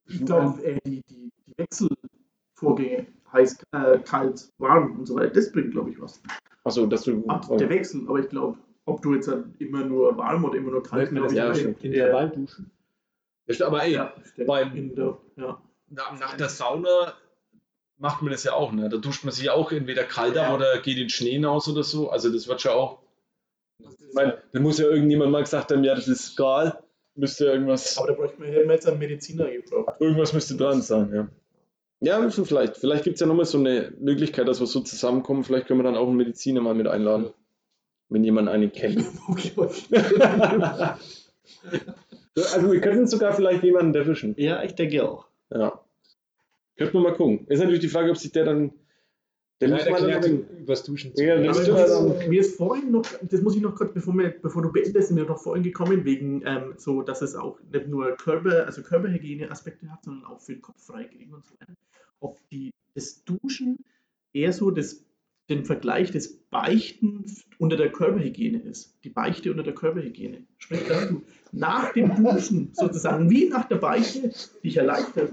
[SPEAKER 4] Ich glaube, äh, die, die, die Wechselvorgänge, heiß, äh, kalt, warm und so weiter, das bringt, glaube ich, was.
[SPEAKER 2] Achso, dass du.
[SPEAKER 4] Ab der Wechsel, aber ich glaube, ob du jetzt dann immer nur warm oder immer nur kalt,
[SPEAKER 2] Ja,
[SPEAKER 4] glaub ich,
[SPEAKER 2] ja,
[SPEAKER 4] nicht.
[SPEAKER 2] stimmt.
[SPEAKER 5] Intervall duschen.
[SPEAKER 2] Aber ey,
[SPEAKER 4] Ja,
[SPEAKER 2] beim-
[SPEAKER 4] in der, ja.
[SPEAKER 2] Na, nach der Sauna macht man das ja auch, ne? Da duscht man sich auch entweder kalt ab
[SPEAKER 4] Ja.
[SPEAKER 2] oder geht in den Schnee hinaus oder so. Also das wird schon auch. Ich meine, da muss ja irgendjemand mal gesagt haben, ja, das ist egal. Müsste irgendwas.
[SPEAKER 4] Aber da bräuchte man, hätten wir jetzt einen Mediziner gebraucht.
[SPEAKER 2] Irgendwas müsste dran sein, ja. Ja, müssen vielleicht. Vielleicht gibt es ja nochmal so eine Möglichkeit, dass wir so zusammenkommen. Vielleicht können wir dann auch einen Mediziner mal mit einladen. Wenn jemand einen kennt. also wir könnten sogar vielleicht jemanden erwischen.
[SPEAKER 3] Ja, ich denke auch.
[SPEAKER 2] Ja. Könnten wir mal gucken. Ist natürlich die Frage, ob sich der dann. Der muss mal dann
[SPEAKER 5] übers Duschen zu.
[SPEAKER 2] Ja,
[SPEAKER 4] Aber
[SPEAKER 2] das
[SPEAKER 4] ist, mir ist vorhin noch, das muss ich noch kurz, bevor, wir, bevor du beendest, ist mir noch vorhin gekommen, wegen ähm, so, dass es auch nicht nur Körper, also Körperhygiene-Aspekte hat, sondern auch für den Kopf freikriegen und so weiter. Ob die, das Duschen eher so das, den Vergleich des Beichten unter der Körperhygiene ist. Die Beichte unter der Körperhygiene. Sprich, dass du nach dem Duschen sozusagen wie nach der Beichte dich erleichtert.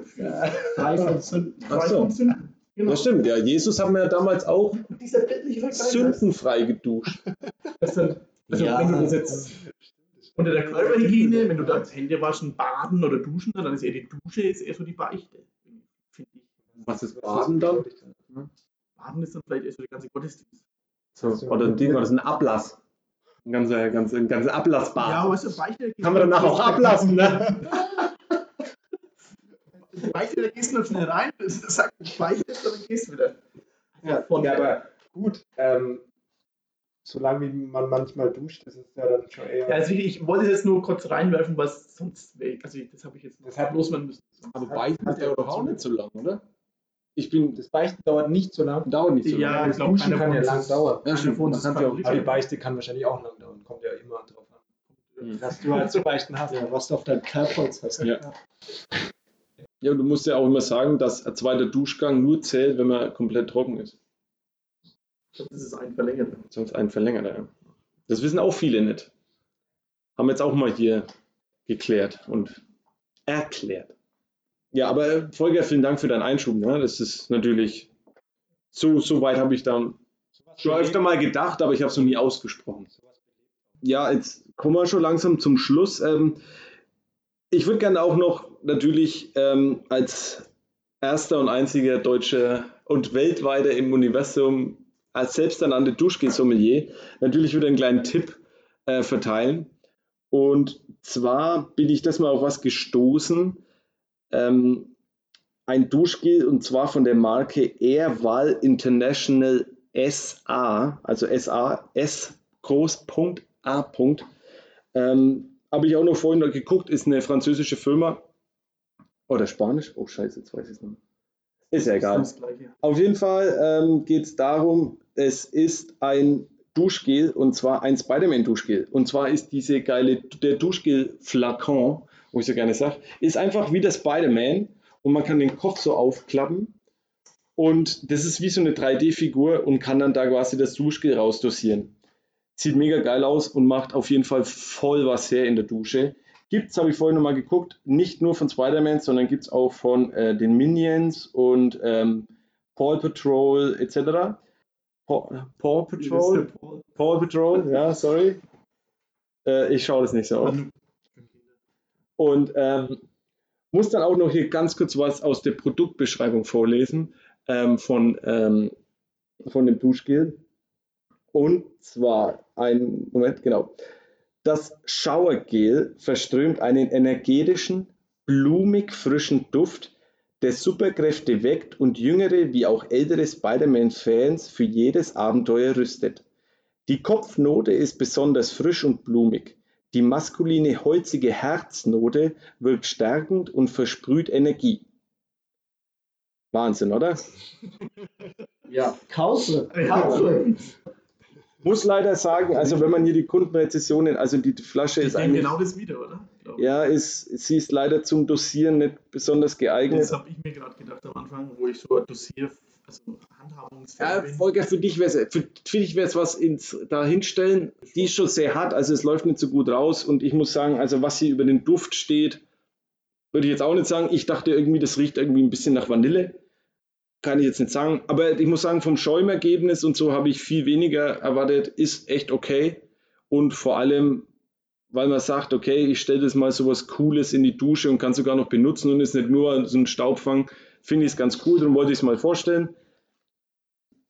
[SPEAKER 3] Frei von Sünden.
[SPEAKER 4] Frei von Sünden. Genau.
[SPEAKER 2] Das stimmt, ja. Jesus haben wir ja damals auch sündenfrei geduscht.
[SPEAKER 4] dann, also
[SPEAKER 3] Ja.
[SPEAKER 4] wenn du das jetzt unter der Körperhygiene, wenn du da Hände waschen, baden oder duschen, dann ist eher die Dusche ist eher so die Beichte. Finde ich.
[SPEAKER 2] Was ist Baden dann?
[SPEAKER 4] Baden ist dann vielleicht so der ganze Gottesdienst.
[SPEAKER 2] So, oder ein Ding, oder das ist ein Ablass. Ein ganzer, ganz, ein ganzer Ablassbad.
[SPEAKER 4] Ja, weißt du, Beichte,
[SPEAKER 2] Kann man danach auch ablassen, ne?
[SPEAKER 4] Beichte, da gehst du noch schnell rein, das sagt Beichte, dann gehst du wieder.
[SPEAKER 5] Ja,
[SPEAKER 4] Von
[SPEAKER 5] ja aber gut, ähm, solange wie man manchmal duscht, ist es ja dann schon eher.
[SPEAKER 4] Ja, also ich, ich wollte es jetzt nur kurz reinwerfen, was sonst weg. Also ich, das habe ich jetzt
[SPEAKER 5] Das hat-
[SPEAKER 4] loswerden müssen.
[SPEAKER 2] Aber Beichten
[SPEAKER 5] hat ja
[SPEAKER 2] auch nicht so lang, oder? Ich bin, das
[SPEAKER 5] das Beichten dauert nicht so lang.
[SPEAKER 2] dauert nicht so
[SPEAKER 4] Ja,
[SPEAKER 2] lange.
[SPEAKER 4] ich
[SPEAKER 5] Das
[SPEAKER 4] glaube,
[SPEAKER 5] Duschen kann ja lang
[SPEAKER 4] ist-
[SPEAKER 5] dauern.
[SPEAKER 2] Ja, stimmt.
[SPEAKER 4] ist
[SPEAKER 2] kann ja auch-
[SPEAKER 5] Aber die Beichte kann wahrscheinlich auch lang dauern. Kommt ja immer drauf an.
[SPEAKER 2] Mhm.
[SPEAKER 5] Was du halt zu beichten hast. Ja, was du auf deinem Kerbholz hast.
[SPEAKER 2] Ja. Ja, und du musst ja auch immer sagen, dass ein zweiter Duschgang nur zählt, wenn man komplett trocken ist.
[SPEAKER 4] Das ist ein verlängert.
[SPEAKER 2] Sonst ein verlängerter. Ja. Das wissen auch viele nicht. Haben wir jetzt auch mal hier geklärt und erklärt. Ja, aber Volker, vielen Dank für deinen Einschub. Ne? Das ist natürlich, so, so weit habe ich da schon öfter mal gedacht, aber ich habe es noch nie ausgesprochen. Ja, jetzt kommen wir schon langsam zum Schluss. Ähm, ich würde gerne auch noch natürlich ähm, als erster und einziger deutscher und weltweiter im Universum als selbsternannte Duschgel-Sommelier natürlich wieder einen kleinen Tipp äh, verteilen. Und zwar bin ich das mal auf was gestoßen. Ähm, ein Duschgel und zwar von der Marke Airwall International SA, also SA, S groß Punkt A Punkt. Ähm, Habe ich auch noch vorhin noch geguckt, ist eine französische Firma. Oder Spanisch? Oh Scheiße, jetzt weiß ich es nicht. Ist ja egal. Auf jeden Fall ähm, geht es darum, es ist ein Duschgel und zwar ein Spider-Man-Duschgel. Und zwar ist diese geile, der Duschgel-Flakon, wo ich so gerne sage, ist einfach wie der Spider-Man und man kann den Kopf so aufklappen und das ist wie so eine 3D-Figur und kann dann da quasi das Duschgel rausdosieren. Sieht mega geil aus und macht auf jeden Fall voll was her in der Dusche. Gibt es, habe ich vorhin nochmal geguckt, nicht nur von Spider-Man, sondern gibt es auch von äh, den Minions und ähm, Paw Patrol etc. Paw, Paw Patrol? Paw Patrol, ja, sorry. Äh, ich schaue das nicht so oft. Und ähm, muss dann auch noch hier ganz kurz was aus der Produktbeschreibung vorlesen ähm, von, ähm, von dem Duschgel. Und zwar ein, Moment, genau. Das Showergel verströmt einen energetischen, blumig frischen Duft, der Superkräfte weckt und jüngere wie auch ältere Spider-Man-Fans für jedes Abenteuer rüstet. Die Kopfnote ist besonders frisch und blumig. Die maskuline holzige Herznote wirkt stärkend und versprüht Energie. Wahnsinn, oder?
[SPEAKER 3] Ja, kaufe.
[SPEAKER 4] Ja,
[SPEAKER 2] Muss leider sagen, also wenn man hier die Kundenrezessionen, also die Flasche
[SPEAKER 4] ich
[SPEAKER 2] ist eigentlich,
[SPEAKER 4] genau das wieder, oder?
[SPEAKER 2] Ja, ist, sie ist leider zum Dosieren nicht besonders geeignet.
[SPEAKER 4] Das habe ich mir gerade gedacht am Anfang, wo ich so dosier, also handhabungsfähig
[SPEAKER 2] Ja. Volker, für dich wäre es für, für dich wär's was ins, da hinstellen. Die ist schon sehr hart, also es läuft nicht so gut raus. Und ich muss sagen, also was hier über den Duft steht, würde ich jetzt auch nicht sagen. Ich dachte irgendwie, das riecht irgendwie ein bisschen nach Vanille. Kann ich jetzt nicht sagen. Aber ich muss sagen, vom Schäumergebnis und so habe ich viel weniger erwartet. Ist echt okay. Und vor allem, weil man sagt, okay, ich stelle das mal so was Cooles in die Dusche und kann sogar noch benutzen und ist nicht nur so ein Staubfang, finde ich es ganz cool. Darum wollte ich es mal vorstellen.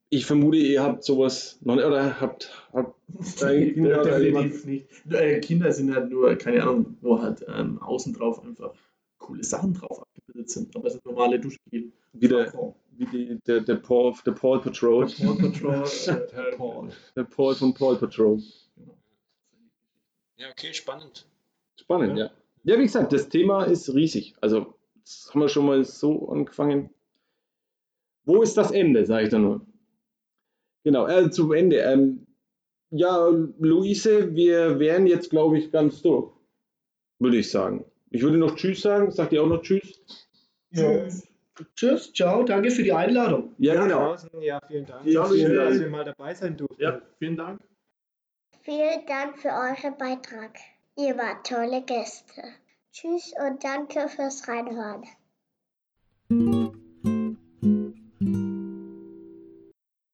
[SPEAKER 2] Ich vermute, ihr habt sowas noch nicht, oder habt, habt äh, Kinder oder jemand,
[SPEAKER 4] nicht. Äh, Kinder sind halt nur, keine Ahnung, wo halt ähm, außen drauf einfach coole Sachen drauf abgebildet sind. Aber es sind normale Duschgel.
[SPEAKER 2] wie, der, wie die, der, der, Paw, der Paw Patrol,
[SPEAKER 4] Paw Patrol, äh, Paul.
[SPEAKER 2] der Paul von Paw Patrol.
[SPEAKER 5] Ja, okay, spannend.
[SPEAKER 2] Spannend, ja. Ja, wie gesagt, das Thema ist riesig. Also, das haben wir schon mal so angefangen. Wo ist das Ende, sage ich dann nur. Genau, äh, zum Ende. Ähm, ja, Luise, wir wären jetzt, glaube ich, ganz durch. Würde ich sagen. Ich würde noch Tschüss sagen. Sagt ihr auch noch Tschüss?
[SPEAKER 3] Tschüss. Tschüss, ciao, danke für die Einladung.
[SPEAKER 2] Ja, genau.
[SPEAKER 5] Draußen, ja, vielen Dank.
[SPEAKER 2] Ja, vielen
[SPEAKER 5] Schön,
[SPEAKER 2] Dank.
[SPEAKER 5] dass wir mal dabei sein durften.
[SPEAKER 4] Ja, vielen Dank.
[SPEAKER 1] Vielen Dank für euren Beitrag. Ihr wart tolle Gäste. Tschüss und danke fürs Reinhören.